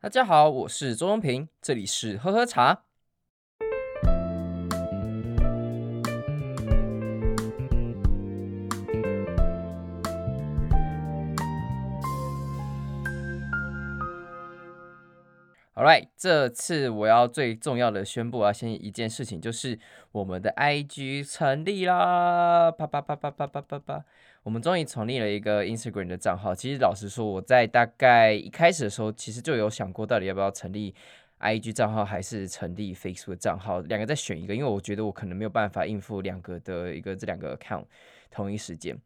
大家好，我是周荣平，这里是喝喝茶。Alright，这次我要最重要的宣布啊，先一件事情就是我们的 IG 成立啦！啪啪啪啪啪啪啪啪，我们终于成立了一个 Instagram 的账号。其实老实说，我在大概一开始的时候，其实就有想过到底要不要成立 IG 账号，还是成立 Facebook 账号，两个再选一个，因为我觉得我可能没有办法应付两个的一个这两个 account 同一时间。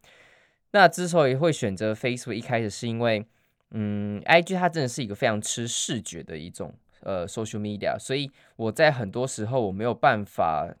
那之所以会选择 Facebook，一开始是因为。嗯，IG 它真的是一个非常吃视觉的一种呃 social media，所以我在很多时候我没有办法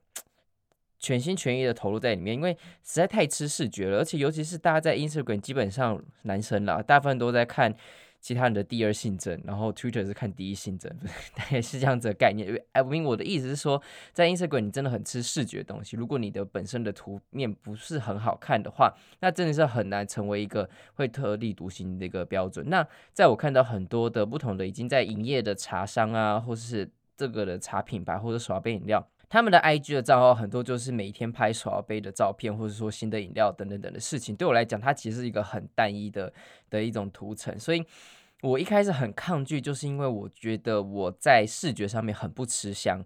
全心全意的投入在里面，因为实在太吃视觉了，而且尤其是大家在 Instagram，基本上男生啦，大部分都在看。其他人的第二性征，然后 Twitter 是看第一性征，大概是这样子的概念。哎，我明我的意思是说，在 Instagram 你真的很吃视觉的东西。如果你的本身的图面不是很好看的话，那真的是很难成为一个会特立独行的一个标准。那在我看到很多的不同的已经在营业的茶商啊，或是这个的茶品牌或者手摇杯饮料。他们的 IG 的账号很多就是每天拍手摇杯的照片，或者说新的饮料等等等的事情。对我来讲，它其实是一个很单一的的一种图层，所以我一开始很抗拒，就是因为我觉得我在视觉上面很不吃香。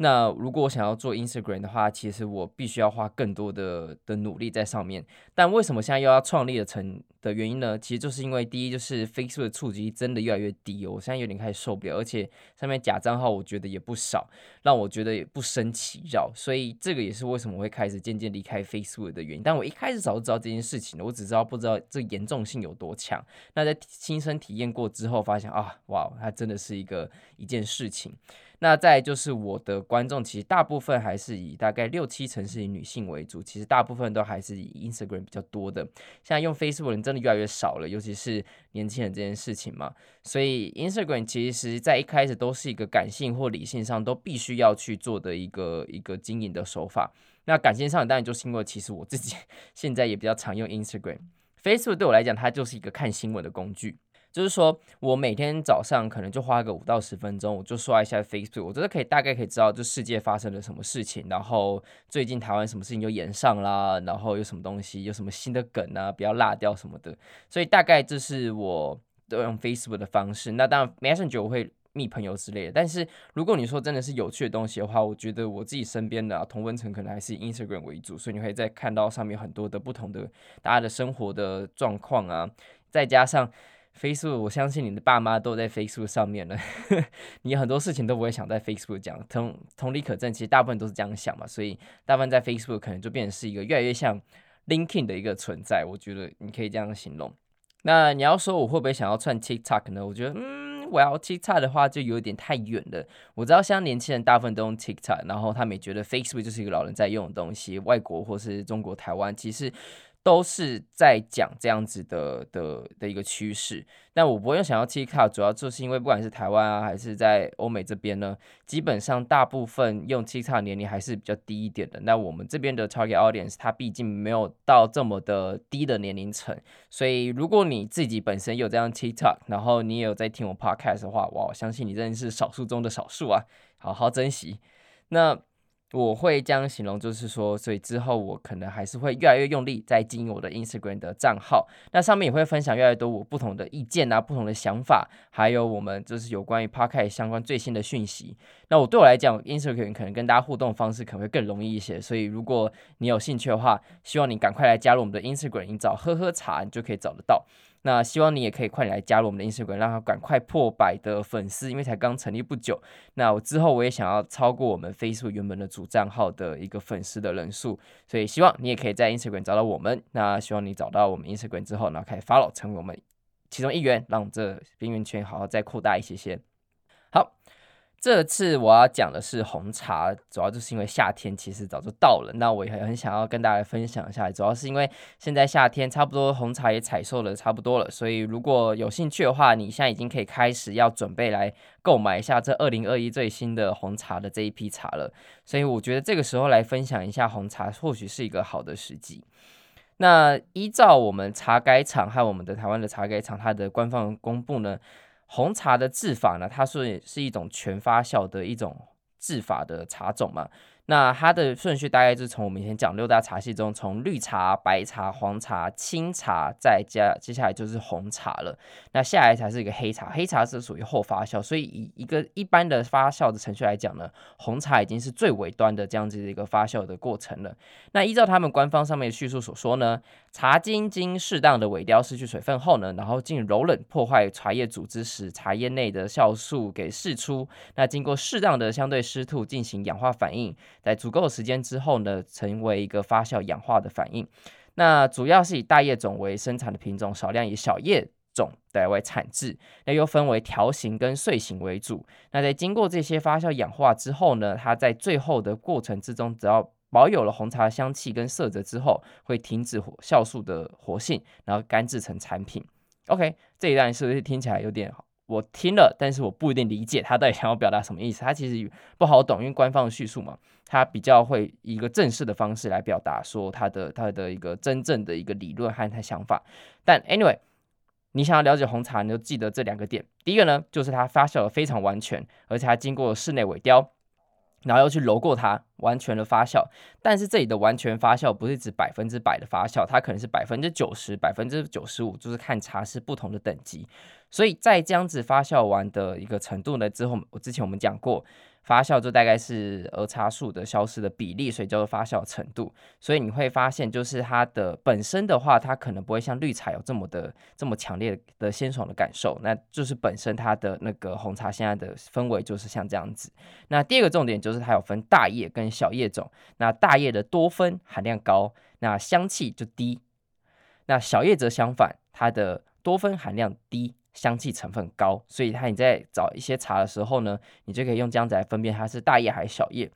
那如果我想要做 Instagram 的话，其实我必须要花更多的的努力在上面。但为什么现在又要创立的成的原因呢？其实就是因为第一就是 Facebook 的触及真的越来越低哦，我现在有点开始受不了，而且上面假账号我觉得也不少，让我觉得也不胜其扰。所以这个也是为什么我会开始渐渐离开 Facebook 的原因。但我一开始早就知道这件事情了，我只知道不知道这严重性有多强。那在亲身体验过之后，发现啊，哇，它真的是一个一件事情。那再就是我的观众，其实大部分还是以大概六七成是以女性为主，其实大部分都还是以 Instagram 比较多的。现在用 Facebook 人真的越来越少了，尤其是年轻人这件事情嘛。所以 Instagram 其实在一开始都是一个感性或理性上都必须要去做的一个一个经营的手法。那感性上当然就是因为其实我自己 现在也比较常用 Instagram，Facebook 对我来讲它就是一个看新闻的工具。就是说，我每天早上可能就花个五到十分钟，我就刷一下 Facebook，我觉得可以大概可以知道这世界发生了什么事情，然后最近台湾什么事情就炎上啦，然后有什么东西，有什么新的梗啊，不要落掉什么的。所以大概这是我都用 Facebook 的方式。那当然，Messenger 我会密朋友之类的。但是如果你说真的是有趣的东西的话，我觉得我自己身边的啊，同温层可能还是以 Instagram 为主，所以你可以再看到上面很多的不同的大家的生活的状况啊，再加上。Facebook，我相信你的爸妈都在 Facebook 上面了，你很多事情都不会想在 Facebook 讲，同同理可证，其实大部分都是这样想嘛，所以大部分在 Facebook 可能就变成是一个越来越像 LinkedIn 的一个存在，我觉得你可以这样形容。那你要说我会不会想要串 TikTok 呢？我觉得，嗯，我要 TikTok 的话就有点太远了。我知道现在年轻人大部分都用 TikTok，然后他们也觉得 Facebook 就是一个老人在用的东西，外国或是中国台湾其实。都是在讲这样子的的的一个趋势，但我不会想要 TikTok，主要就是因为不管是台湾啊，还是在欧美这边呢，基本上大部分用 TikTok 年龄还是比较低一点的。那我们这边的 Target Audience，它毕竟没有到这么的低的年龄层，所以如果你自己本身有这样 TikTok，然后你也有在听我 Podcast 的话，哇，我相信你真的是少数中的少数啊，好好珍惜。那。我会这样形容，就是说，所以之后我可能还是会越来越用力在经营我的 Instagram 的账号，那上面也会分享越来越多我不同的意见啊、不同的想法，还有我们就是有关于 Podcast 相关最新的讯息。那我对我来讲，Instagram 可能跟大家互动的方式可能会更容易一些，所以如果你有兴趣的话，希望你赶快来加入我们的 Instagram，你找喝喝茶，你就可以找得到。那希望你也可以快点来加入我们的 Instagram，让它赶快破百的粉丝，因为才刚成立不久。那我之后我也想要超过我们 Facebook 原本的主账号的一个粉丝的人数，所以希望你也可以在 Instagram 找到我们。那希望你找到我们 Instagram 之后，然后开始 follow，成为我们其中一员，让这边缘圈好好再扩大一些些。这次我要讲的是红茶，主要就是因为夏天其实早就到了，那我也很想要跟大家分享一下，主要是因为现在夏天差不多红茶也采收的差不多了，所以如果有兴趣的话，你现在已经可以开始要准备来购买一下这二零二一最新的红茶的这一批茶了，所以我觉得这个时候来分享一下红茶，或许是一个好的时机。那依照我们茶改厂和我们的台湾的茶改厂它的官方公布呢，红茶的制法呢，它是是一种全发酵的一种制法的茶种嘛。那它的顺序大概就是从我们以前讲六大茶系中，从绿茶、白茶、黄茶、青茶，再加接下来就是红茶了。那下来才是一个黑茶，黑茶是属于后发酵，所以以一个一般的发酵的程序来讲呢，红茶已经是最尾端的这样子的一个发酵的过程了。那依照他们官方上面的叙述所说呢，茶精经适当的萎凋失去水分后呢，然后进柔冷破坏茶叶组织使，茶叶内的酵素给释出，那经过适当的相对湿度进行氧化反应。在足够的时间之后呢，成为一个发酵氧化的反应。那主要是以大叶种为生产的品种，少量以小叶种来为产制。那又分为条形跟穗形为主。那在经过这些发酵氧化之后呢，它在最后的过程之中，只要保有了红茶香气跟色泽之后，会停止酵素的活性，然后干制成产品。OK，这一段是不是听起来有点好？我听了，但是我不一定理解他到底想要表达什么意思。他其实不好懂，因为官方的叙述嘛，他比较会以一个正式的方式来表达说他的他的一个真正的一个理论和他想法。但 anyway，你想要了解红茶，你就记得这两个点。第一个呢，就是它发酵的非常完全，而且它经过室内萎凋。然后又去揉过它，完全的发酵。但是这里的完全发酵不是指百分之百的发酵，它可能是百分之九十、百分之九十五，就是看茶是不同的等级。所以在这样子发酵完的一个程度呢之后，我之前我们讲过。发酵就大概是儿茶素的消失的比例，所以叫做发酵程度。所以你会发现，就是它的本身的话，它可能不会像绿茶有这么的这么强烈的鲜爽的感受。那就是本身它的那个红茶现在的氛围就是像这样子。那第二个重点就是它有分大叶跟小叶种。那大叶的多酚含量高，那香气就低。那小叶则相反，它的多酚含量低。香气成分高，所以它你在找一些茶的时候呢，你就可以用这样子来分辨它是大叶还是小叶。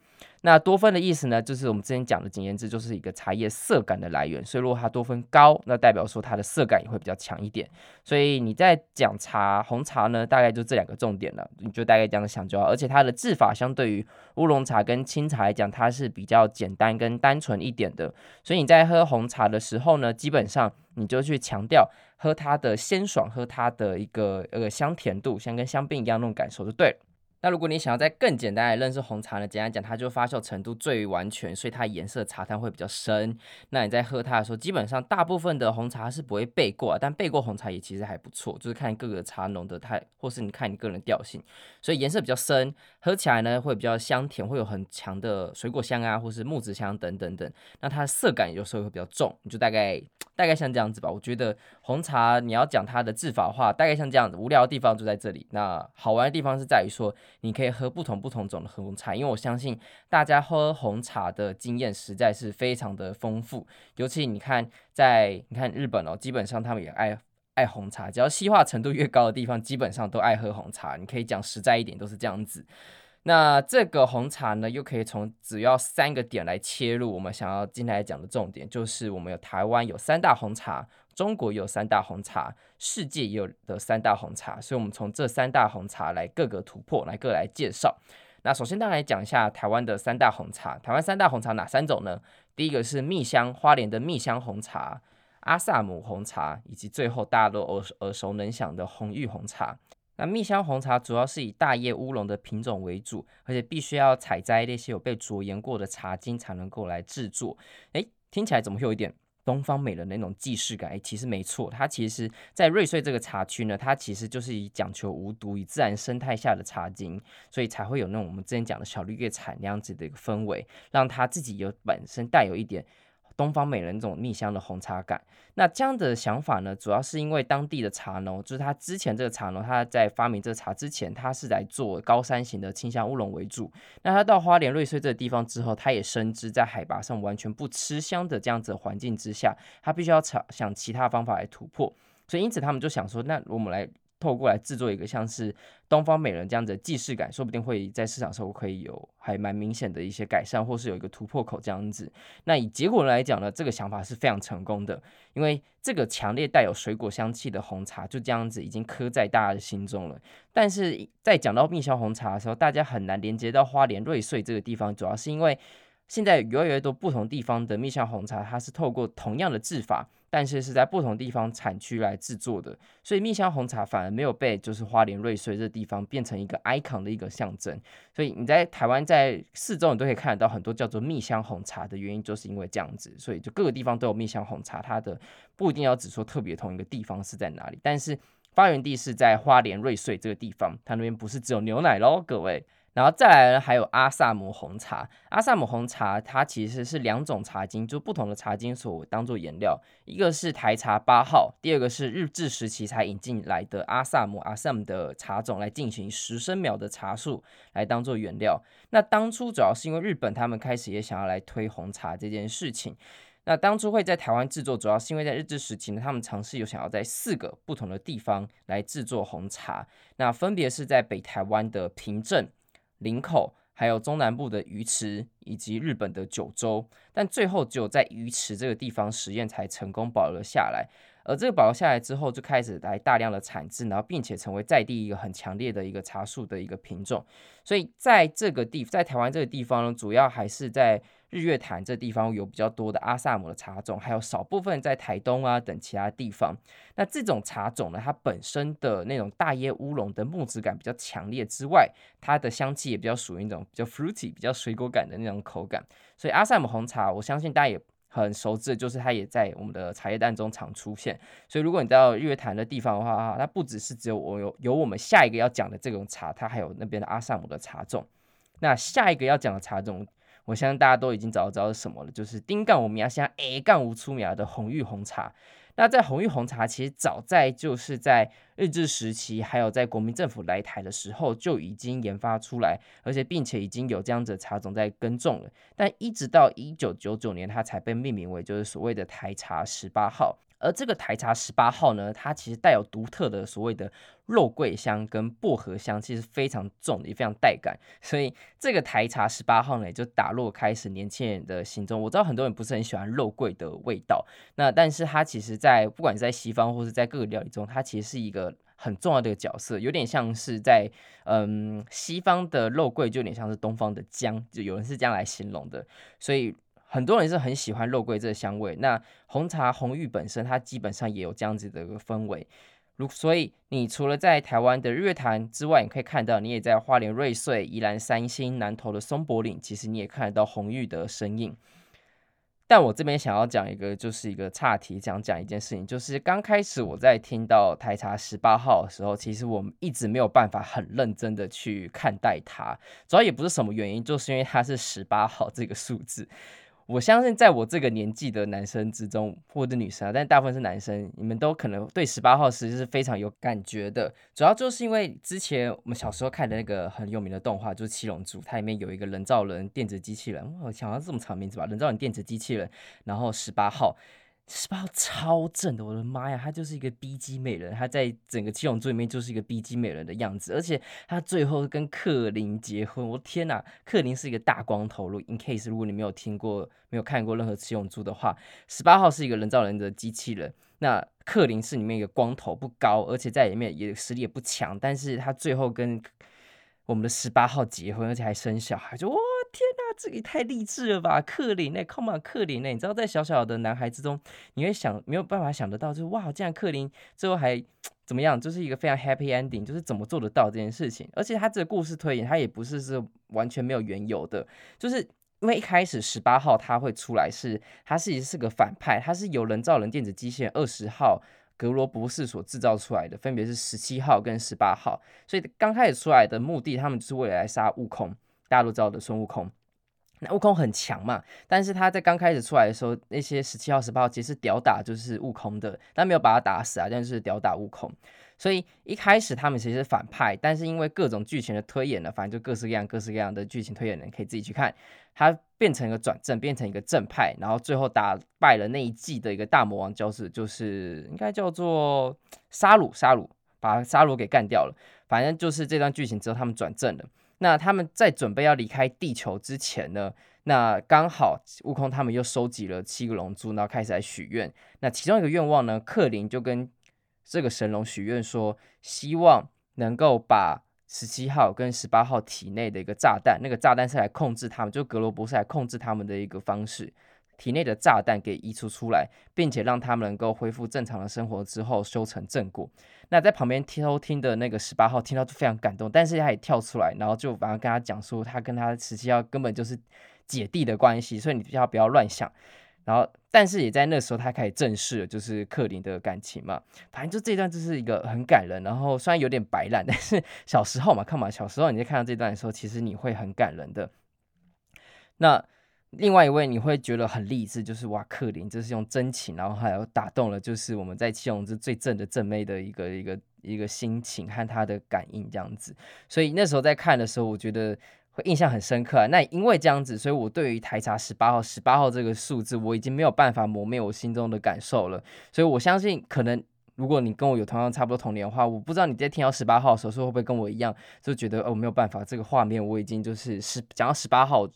那多酚的意思呢，就是我们之前讲的简言之，就是一个茶叶色感的来源。所以如果它多酚高，那代表说它的色感也会比较强一点。所以你在讲茶红茶呢，大概就这两个重点了，你就大概这样想就好。而且它的制法相对于乌龙茶跟青茶来讲，它是比较简单跟单纯一点的。所以你在喝红茶的时候呢，基本上你就去强调喝它的鲜爽，喝它的一个呃香甜度，像跟香槟一样那种感受就对了。那如果你想要再更简单来认识红茶呢？简单讲，它就发酵程度最完全，所以它颜色茶汤会比较深。那你在喝它的时候，基本上大部分的红茶是不会焙过，但焙过红茶也其实还不错，就是看各个茶农的它，或是你看你个人调性。所以颜色比较深，喝起来呢会比较香甜，会有很强的水果香啊，或是木质香等等等。那它的色感有时候会比较重，你就大概大概像这样子吧。我觉得红茶你要讲它的制法的话，大概像这样子。无聊的地方就在这里，那好玩的地方是在于说。你可以喝不同不同种的红茶，因为我相信大家喝红茶的经验实在是非常的丰富。尤其你看，在你看日本哦，基本上他们也爱爱红茶，只要西化程度越高的地方，基本上都爱喝红茶。你可以讲实在一点，都是这样子。那这个红茶呢，又可以从只要三个点来切入。我们想要今天来讲的重点，就是我们有台湾有三大红茶。中国有三大红茶，世界也有的三大红茶，所以我们从这三大红茶来各个突破，来各来介绍。那首先，大家来讲一下台湾的三大红茶。台湾三大红茶哪三种呢？第一个是蜜香，花莲的蜜香红茶、阿萨姆红茶，以及最后大家都耳耳熟能详的红玉红茶。那蜜香红茶主要是以大叶乌龙的品种为主，而且必须要采摘那些有被着盐过的茶菁才能够来制作。诶，听起来怎么会有一点？东方美人的那种既视感，哎，其实没错，它其实，在瑞穗这个茶区呢，它其实就是以讲求无毒、以自然生态下的茶菁，所以才会有那种我们之前讲的小绿叶产那样子的一个氛围，让它自己有本身带有一点。东方美人这种蜜香的红茶感，那这样的想法呢，主要是因为当地的茶农，就是他之前这个茶农，他在发明这茶之前，他是来做高山型的清香乌龙为主。那他到花莲瑞穗这个地方之后，他也深知在海拔上完全不吃香的这样子的环境之下，他必须要想想其他方法来突破。所以因此他们就想说，那我们来。透过来制作一个像是东方美人这样子的既视感，说不定会在市场上可以有还蛮明显的一些改善，或是有一个突破口这样子。那以结果来讲呢，这个想法是非常成功的，因为这个强烈带有水果香气的红茶就这样子已经刻在大家的心中了。但是在讲到蜜香红茶的时候，大家很难连接到花莲瑞穗这个地方，主要是因为现在越来越多不同地方的蜜香红茶，它是透过同样的制法。但是是在不同地方产区来制作的，所以蜜香红茶反而没有被就是花莲瑞穗这地方变成一个 icon 的一个象征。所以你在台湾在四周你都可以看得到很多叫做蜜香红茶的原因，就是因为这样子，所以就各个地方都有蜜香红茶，它的不一定要只说特别同一个地方是在哪里，但是发源地是在花莲瑞穗这个地方，它那边不是只有牛奶喽，各位。然后再来呢，还有阿萨姆红茶。阿萨姆红茶它其实是两种茶精，就不同的茶精所当做原料。一个是台茶八号，第二个是日治时期才引进来的阿萨姆阿萨姆的茶种来进行十升苗的茶树来当做原料。那当初主要是因为日本他们开始也想要来推红茶这件事情。那当初会在台湾制作，主要是因为在日治时期呢，他们尝试有想要在四个不同的地方来制作红茶。那分别是在北台湾的平镇。林口，还有中南部的鱼池，以及日本的九州，但最后只有在鱼池这个地方实验才成功保留了下来。而这个保留下来之后，就开始来大量的产制，然后并且成为在地一个很强烈的一个茶树的一个品种。所以在这个地，在台湾这个地方呢，主要还是在。日月潭这地方有比较多的阿萨姆的茶种，还有少部分在台东啊等其他地方。那这种茶种呢，它本身的那种大叶乌龙的木质感比较强烈之外，它的香气也比较属于那种比较 fruity、比较水果感的那种口感。所以阿萨姆红茶，我相信大家也很熟知，就是它也在我们的茶叶蛋中常出现。所以如果你到日月潭的地方的话，它不只是只有我有有我们下一个要讲的这种茶，它还有那边的阿萨姆的茶种。那下一个要讲的茶种。我相信大家都已经找到知道是什么了，就是丁杠我们家现在 A 杠无出名的红玉红茶。那在红玉红茶，其实早在就是在日治时期，还有在国民政府来台的时候，就已经研发出来，而且并且已经有这样子的茶种在耕种了。但一直到一九九九年，它才被命名为就是所谓的台茶十八号。而这个台茶十八号呢，它其实带有独特的所谓的肉桂香跟薄荷香，其实非常重的，也非常带感。所以这个台茶十八号呢，也就打落开始年轻人的心中。我知道很多人不是很喜欢肉桂的味道，那但是它其实在不管是在西方或是在各个料理中，它其实是一个很重要的角色，有点像是在嗯西方的肉桂，就有点像是东方的姜，就有人是这样来形容的。所以。很多人是很喜欢肉桂这个香味，那红茶红玉本身它基本上也有这样子的一个氛围，如所以你除了在台湾的日月潭之外，你可以看到，你也在花莲瑞穗、宜兰三星、南投的松柏岭，其实你也看得到红玉的身影。但我这边想要讲一个，就是一个岔题，想讲一件事情，就是刚开始我在听到台茶十八号的时候，其实我们一直没有办法很认真的去看待它，主要也不是什么原因，就是因为它是十八号这个数字。我相信，在我这个年纪的男生之中，或者女生啊，但大部分是男生，你们都可能对十八号其实是非常有感觉的。主要就是因为之前我们小时候看的那个很有名的动画，就是《七龙珠》，它里面有一个人造人电子机器人，我想到这么长名字吧，人造人电子机器人，然后十八号。十八号超正的，我的妈呀，她就是一个 B 级美人，她在整个七龙珠里面就是一个 B 级美人的样子，而且她最后跟克林结婚，我天呐，克林是一个大光头。如 in case 如果你没有听过、没有看过任何七龙珠的话，十八号是一个人造人的机器人，那克林是里面一个光头，不高，而且在里面也实力也不强，但是他最后跟我们的十八号结婚，而且还生小孩，就哇。天呐，这也太励志了吧！克林呢？Come on，克林呢？你知道在小小的男孩之中，你会想没有办法想得到，就是哇，这样克林最后还怎么样？就是一个非常 happy ending，就是怎么做得到这件事情？而且他这个故事推演，他也不是是完全没有缘由的，就是因为一开始十八号他会出来是，他是是个反派，他是由人造人电子机械二十号格罗博士所制造出来的，分别是十七号跟十八号，所以刚开始出来的目的，他们就是为了来杀悟空。大家都知道的孙悟空，那悟空很强嘛，但是他在刚开始出来的时候，那些十七号、十八号其实是吊打就是悟空的，但没有把他打死啊，但是吊打悟空。所以一开始他们其实是反派，但是因为各种剧情的推演呢，反正就各式各样、各式各样的剧情推演，你可以自己去看，他变成一个转正，变成一个正派，然后最后打败了那一季的一个大魔王，就是就是应该叫做沙鲁，沙鲁把沙鲁给干掉了。反正就是这段剧情之后，他们转正了。那他们在准备要离开地球之前呢，那刚好悟空他们又收集了七个龙珠，然后开始来许愿。那其中一个愿望呢，克林就跟这个神龙许愿说，希望能够把十七号跟十八号体内的一个炸弹，那个炸弹是来控制他们，就格罗伯是来控制他们的一个方式，体内的炸弹给移除出来，并且让他们能够恢复正常的生活之后修成正果。那在旁边偷听的那个十八号听到就非常感动，但是他也跳出来，然后就反而跟他讲说，他跟他十七号根本就是姐弟的关系，所以你不要不要乱想。然后，但是也在那时候，他开始正视了就是克林的感情嘛。反正就这段就是一个很感人，然后虽然有点白烂，但是 小时候嘛，看嘛，小时候你在看到这段的时候，其实你会很感人的。那另外一位你会觉得很励志，就是哇，克林就是用真情，然后还有打动了，就是我们在七龙珠最正的正妹的一个一个一个心情和他的感应这样子。所以那时候在看的时候，我觉得。会印象很深刻啊！那因为这样子，所以我对于台茶十八号十八号这个数字，我已经没有办法磨灭我心中的感受了。所以我相信，可能如果你跟我有同样差不多童年的话，我不知道你在听到十八号的时候，会不会跟我一样，就觉得哦，没有办法，这个画面我已经就是十讲到十八号，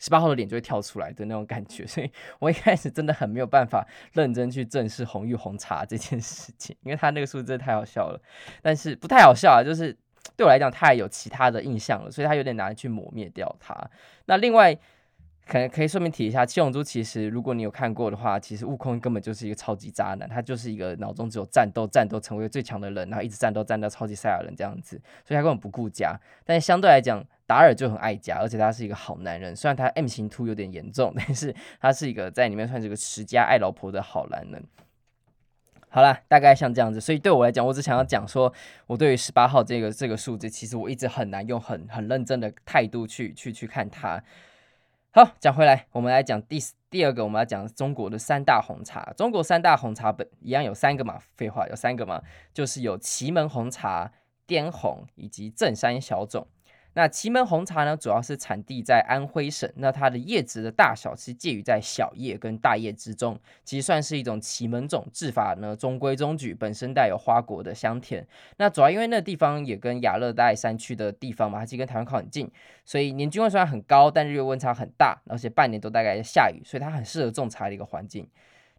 十八号的脸就会跳出来的那种感觉。所以我一开始真的很没有办法认真去正视红玉红茶这件事情，因为他那个数字真的太好笑了。但是不太好笑啊，就是。对我来讲，太有其他的印象了，所以他有点难去磨灭掉它。那另外，可能可以顺便提一下，七龙珠其实如果你有看过的话，其实悟空根本就是一个超级渣男，他就是一个脑中只有战斗、战斗，成为最强的人，然后一直战斗、战斗，超级赛亚人这样子，所以他根本不顾家。但是相对来讲，达尔就很爱家，而且他是一个好男人。虽然他 M 型秃有点严重，但是他是一个在里面算是个持家爱老婆的好男人。好啦，大概像这样子，所以对我来讲，我只想要讲说，我对于十八号这个这个数字，其实我一直很难用很很认真的态度去去去看它。好，讲回来，我们来讲第第二个，我们要讲中国的三大红茶。中国三大红茶本一样有三个嘛，废话有三个嘛，就是有祁门红茶、滇红以及正山小种。那祁门红茶呢，主要是产地在安徽省。那它的叶子的大小是介于在小叶跟大叶之中，其实算是一种祁门种。制法呢中规中矩，本身带有花果的香甜。那主要因为那地方也跟亚热带山区的地方嘛，它其实跟台湾靠很近，所以年均温虽然很高，但日月温差很大，而且半年都大概下雨，所以它很适合种茶的一个环境。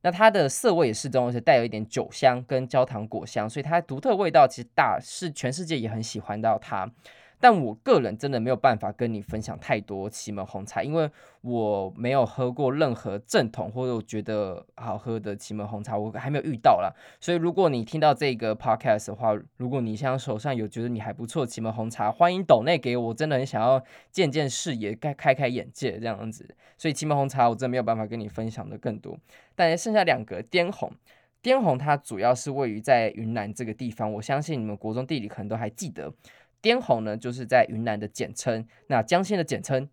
那它的色味也适中，而且带有一点酒香跟焦糖果香，所以它独特味道其实大是全世界也很喜欢到它。但我个人真的没有办法跟你分享太多祁门红茶，因为我没有喝过任何正统或者我觉得好喝的祁门红茶，我还没有遇到啦。所以如果你听到这个 podcast 的话，如果你现在手上有觉得你还不错祁门红茶，欢迎抖内给我，真的很想要见见视野，开开开眼界这样子。所以祁门红茶我真的没有办法跟你分享的更多。但剩下两个滇红，滇红它主要是位于在云南这个地方，我相信你们国中地理可能都还记得。滇红呢，就是在云南的简称，那江西的简称。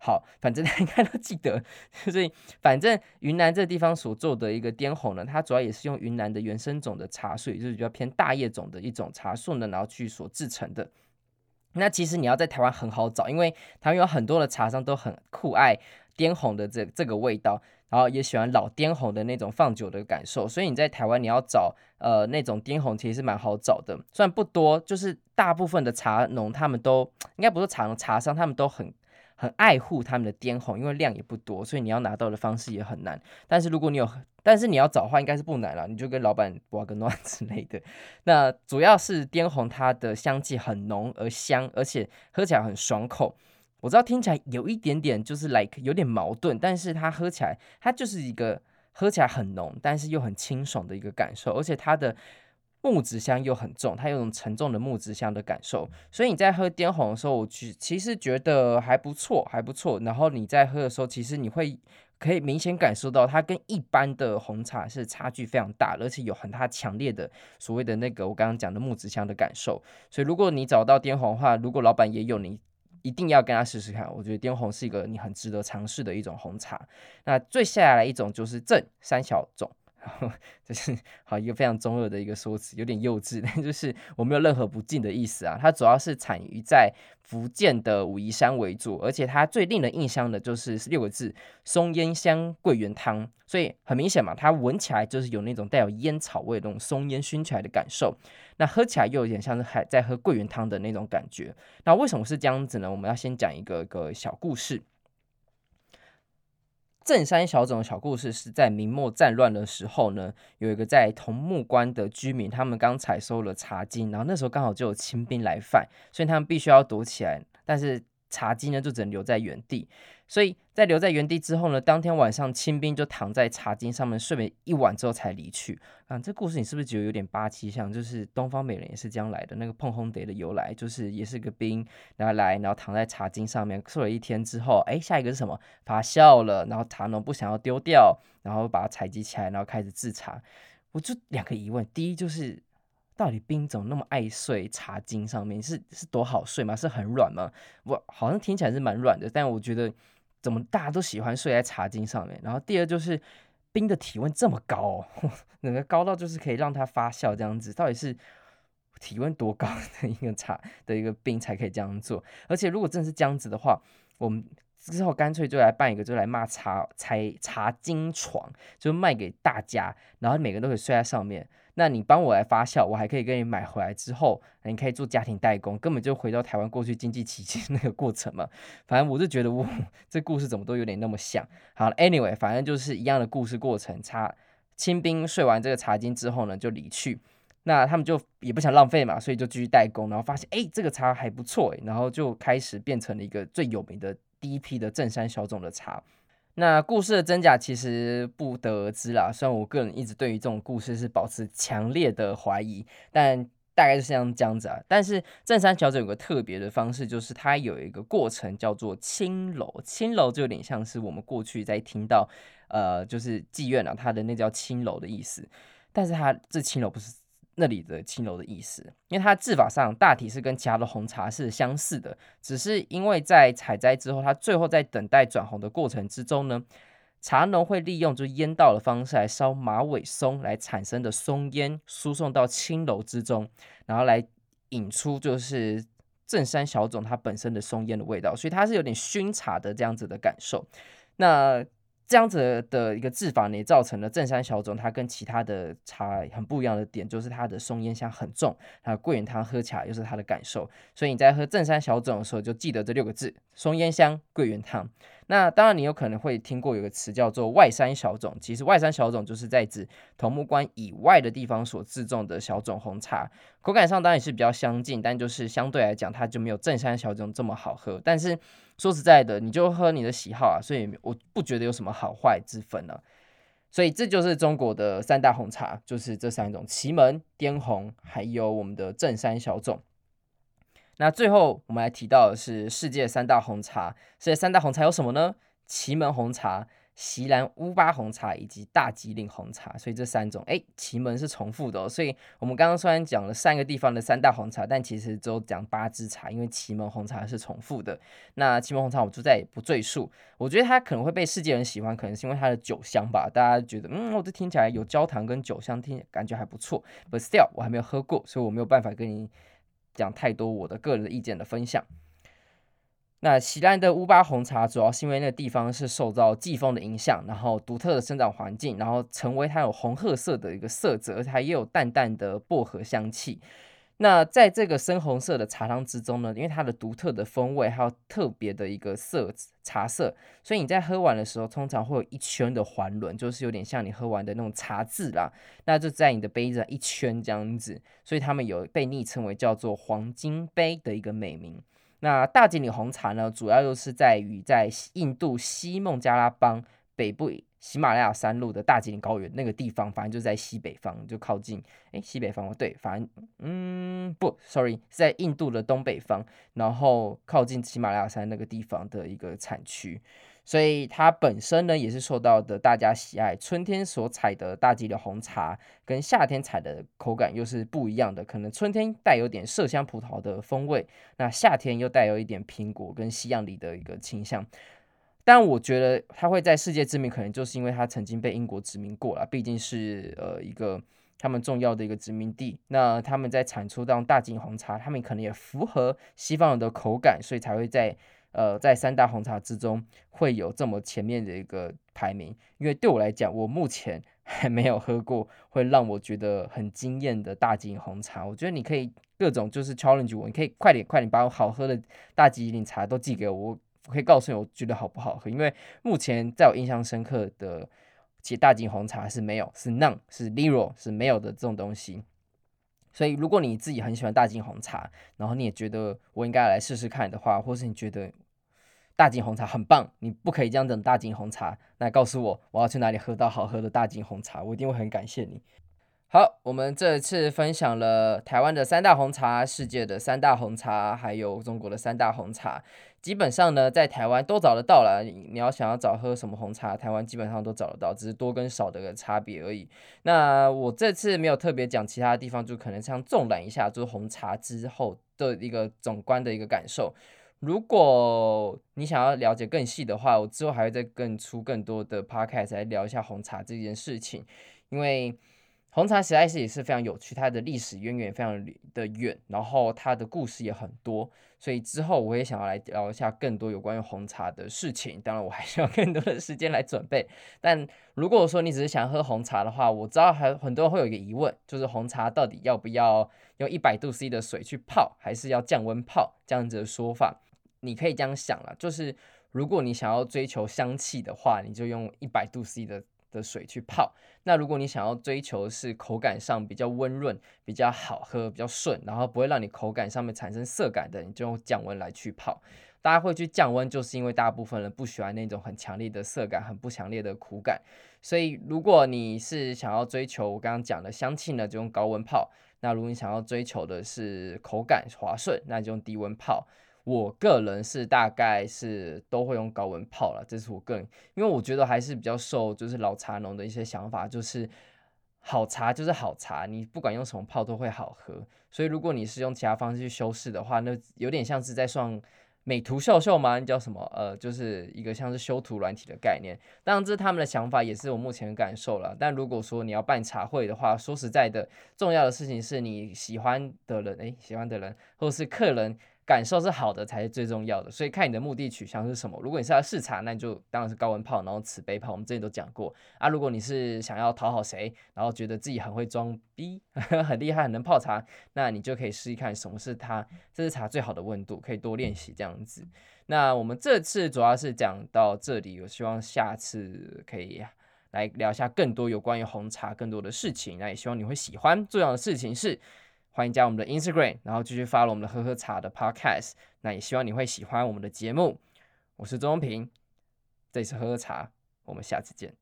好，反正 大家应该都记得，所以反正云南这地方所做的一个滇红呢，它主要也是用云南的原生种的茶树，就是比较偏大叶种的一种茶树呢，然后去所制成的。那其实你要在台湾很好找，因为台湾有很多的茶商都很酷爱滇红的这这个味道。然后也喜欢老滇红的那种放酒的感受，所以你在台湾你要找呃那种滇红其实是蛮好找的，虽然不多，就是大部分的茶农他们都应该不是茶农，茶商他们都很很爱护他们的滇红，因为量也不多，所以你要拿到的方式也很难。但是如果你有，但是你要找的话应该是不难了，你就跟老板挖个卵之类的。那主要是滇红它的香气很浓而香，而且喝起来很爽口。我知道听起来有一点点就是 like 有点矛盾，但是它喝起来，它就是一个喝起来很浓，但是又很清爽的一个感受，而且它的木质香又很重，它有种沉重的木质香的感受，所以你在喝滇红的时候，我其其实觉得还不错，还不错。然后你在喝的时候，其实你会可以明显感受到它跟一般的红茶是差距非常大，而且有很大强烈的所谓的那个我刚刚讲的木质香的感受。所以如果你找到滇红的话，如果老板也有你。一定要跟他试试看，我觉得滇红是一个你很值得尝试的一种红茶。那最下来一种就是正三小种，这是好一个非常中二的一个说辞，有点幼稚，但就是我没有任何不敬的意思啊。它主要是产于在福建的武夷山为主，而且它最令人印象的就是六个字：松烟香桂圆汤。所以很明显嘛，它闻起来就是有那种带有烟草味的那种松烟熏起来的感受。那喝起来又有点像是还在喝桂圆汤的那种感觉。那为什么是这样子呢？我们要先讲一个个小故事。正山小种的小故事是在明末战乱的时候呢，有一个在桐木关的居民，他们刚采收了茶金，然后那时候刚好就有清兵来犯，所以他们必须要躲起来，但是茶金呢就只能留在原地。所以在留在原地之后呢，当天晚上清兵就躺在茶巾上面睡了一晚之后才离去。啊，这故事你是不是觉得有点八七像？就是东方美人也是这样来的，那个碰烘蝶的由来，就是也是个兵，然后来，然后躺在茶巾上面睡了一天之后，哎，下一个是什么？发酵了，然后茶农不想要丢掉，然后把它采集起来，然后开始制茶。我就两个疑问，第一就是。到底兵怎么那么爱睡茶巾上面？是是多好睡吗？是很软吗？我好像听起来是蛮软的，但我觉得怎么大家都喜欢睡在茶巾上面？然后第二就是冰的体温这么高哦，那个高到就是可以让它发酵这样子，到底是体温多高的一个茶的一个冰才可以这样做？而且如果真的是这样子的话，我们之后干脆就来办一个，就来骂茶茶茶巾床，就卖给大家，然后每个人都可以睡在上面。那你帮我来发酵，我还可以跟你买回来之后，你可以做家庭代工，根本就回到台湾过去经济奇迹那个过程嘛。反正我就觉得，我这故事怎么都有点那么像。好了，anyway，反正就是一样的故事过程。茶清兵睡完这个茶巾之后呢，就离去。那他们就也不想浪费嘛，所以就继续代工，然后发现哎，这个茶还不错哎，然后就开始变成了一个最有名的第一批的正山小种的茶。那故事的真假其实不得而知啦，虽然我个人一直对于这种故事是保持强烈的怀疑，但大概就是像这样子啊。但是正山小种有个特别的方式，就是它有一个过程叫做青楼，青楼就有点像是我们过去在听到，呃，就是妓院啊，它的那叫青楼的意思，但是它这青楼不是。那里的青楼的意思，因为它制法上大体是跟其他的红茶是相似的，只是因为在采摘之后，它最后在等待转红的过程之中呢，茶农会利用就烟道的方式来烧马尾松来产生的松烟输送到青楼之中，然后来引出就是正山小种它本身的松烟的味道，所以它是有点熏茶的这样子的感受。那这样子的一个制法呢，造成了正山小种它跟其他的茶很不一样的点，就是它的松烟香很重，还有桂圆汤喝起来又是它的感受。所以你在喝正山小种的时候，就记得这六个字：松烟香、桂圆汤。那当然，你有可能会听过有个词叫做外山小种，其实外山小种就是在指桐木关以外的地方所制种的小种红茶，口感上当然也是比较相近，但就是相对来讲，它就没有正山小种这么好喝。但是说实在的，你就喝你的喜好啊，所以我不觉得有什么好坏之分呢、啊。所以这就是中国的三大红茶，就是这三种：祁门、滇红，还有我们的正山小种。那最后我们来提到的是世界三大红茶，世界三大红茶有什么呢？祁门红茶、锡兰乌巴红茶以及大吉岭红茶。所以这三种，哎，祁门是重复的哦。所以我们刚刚虽然讲了三个地方的三大红茶，但其实只有讲八支茶，因为祁门红茶是重复的。那祁门红茶我就再也不赘述。我觉得它可能会被世界人喜欢，可能是因为它的酒香吧。大家觉得，嗯，我这听起来有焦糖跟酒香，听感觉还不错。But still，我还没有喝过，所以我没有办法跟你。讲太多我的个人意见的分享。那喜兰的乌巴红茶主要是因为那个地方是受到季风的影响，然后独特的生长环境，然后成为它有红褐色的一个色泽，它也有淡淡的薄荷香气。那在这个深红色的茶汤之中呢，因为它的独特的风味，还有特别的一个色茶色，所以你在喝完的时候，通常会有一圈的环轮，就是有点像你喝完的那种茶渍啦。那就在你的杯子一圈这样子，所以他们有被昵称为叫做黄金杯的一个美名。那大吉岭红茶呢，主要就是在于在印度西孟加拉邦北部。喜马拉雅山麓的大吉岭高原那个地方，反正就在西北方，就靠近哎西北方，对，反正嗯不，sorry，是在印度的东北方，然后靠近喜马拉雅山那个地方的一个产区，所以它本身呢也是受到的大家喜爱。春天所采的大吉岭红茶，跟夏天采的口感又是不一样的，可能春天带有点麝香葡萄的风味，那夏天又带有一点苹果跟西洋梨的一个倾向。但我觉得它会在世界知名，可能就是因为它曾经被英国殖民过了，毕竟是呃一个他们重要的一个殖民地。那他们在产出这种大吉红茶，他们可能也符合西方人的口感，所以才会在呃在三大红茶之中会有这么前面的一个排名。因为对我来讲，我目前 还没有喝过会让我觉得很惊艳的大吉岭红茶。我觉得你可以各种就是 challenge 我，你可以快点快点把我好喝的大吉岭茶都寄给我。我可以告诉你，我觉得好不好喝？因为目前在我印象深刻的，其实大吉红茶是没有，是 none，是 zero，是没有的这种东西。所以，如果你自己很喜欢大金红茶，然后你也觉得我应该来试试看的话，或是你觉得大井红茶很棒，你不可以这样等大井红茶，那告诉我我要去哪里喝到好喝的大井红茶，我一定会很感谢你。好，我们这次分享了台湾的三大红茶、世界的三大红茶，还有中国的三大红茶。基本上呢，在台湾都找得到了。你要想要找喝什么红茶，台湾基本上都找得到，只是多跟少的个差别而已。那我这次没有特别讲其他地方，就可能像纵览一下，就是红茶之后的一个总观的一个感受。如果你想要了解更细的话，我之后还会再更出更多的 podcast 来聊一下红茶这件事情，因为。红茶实在是也是非常有趣，它的历史渊源非常的远，然后它的故事也很多，所以之后我也想要来聊一下更多有关于红茶的事情。当然，我还需要更多的时间来准备。但如果说你只是想喝红茶的话，我知道还很多人会有一个疑问，就是红茶到底要不要用一百度 C 的水去泡，还是要降温泡？这样子的说法，你可以这样想了，就是如果你想要追求香气的话，你就用一百度 C 的。的水去泡，那如果你想要追求是口感上比较温润、比较好喝、比较顺，然后不会让你口感上面产生涩感的，你就用降温来去泡。大家会去降温，就是因为大部分人不喜欢那种很强烈的涩感、很不强烈的苦感。所以如果你是想要追求我刚刚讲的香气呢，就用高温泡；那如果你想要追求的是口感滑顺，那就用低温泡。我个人是大概是都会用高温泡了，这是我个人，因为我觉得还是比较受就是老茶农的一些想法，就是好茶就是好茶，你不管用什么泡都会好喝。所以如果你是用其他方式去修饰的话，那有点像是在上美图秀秀吗？叫什么？呃，就是一个像是修图软体的概念。当然这是他们的想法，也是我目前的感受了。但如果说你要办茶会的话，说实在的，重要的事情是你喜欢的人，诶，喜欢的人或者是客人。感受是好的才是最重要的，所以看你的目的取向是什么。如果你是要试茶，那你就当然是高温泡，然后瓷杯泡。我们之前都讲过啊。如果你是想要讨好谁，然后觉得自己很会装逼、很厉害、很能泡茶，那你就可以试试看什么是它这是茶最好的温度，可以多练习这样子。那我们这次主要是讲到这里，我希望下次可以来聊一下更多有关于红茶更多的事情。那也希望你会喜欢。重要的事情是。欢迎加我们的 Instagram，然后继续 follow 我们的喝喝茶的 Podcast。那也希望你会喜欢我们的节目。我是周荣平，这里是喝喝茶，我们下次见。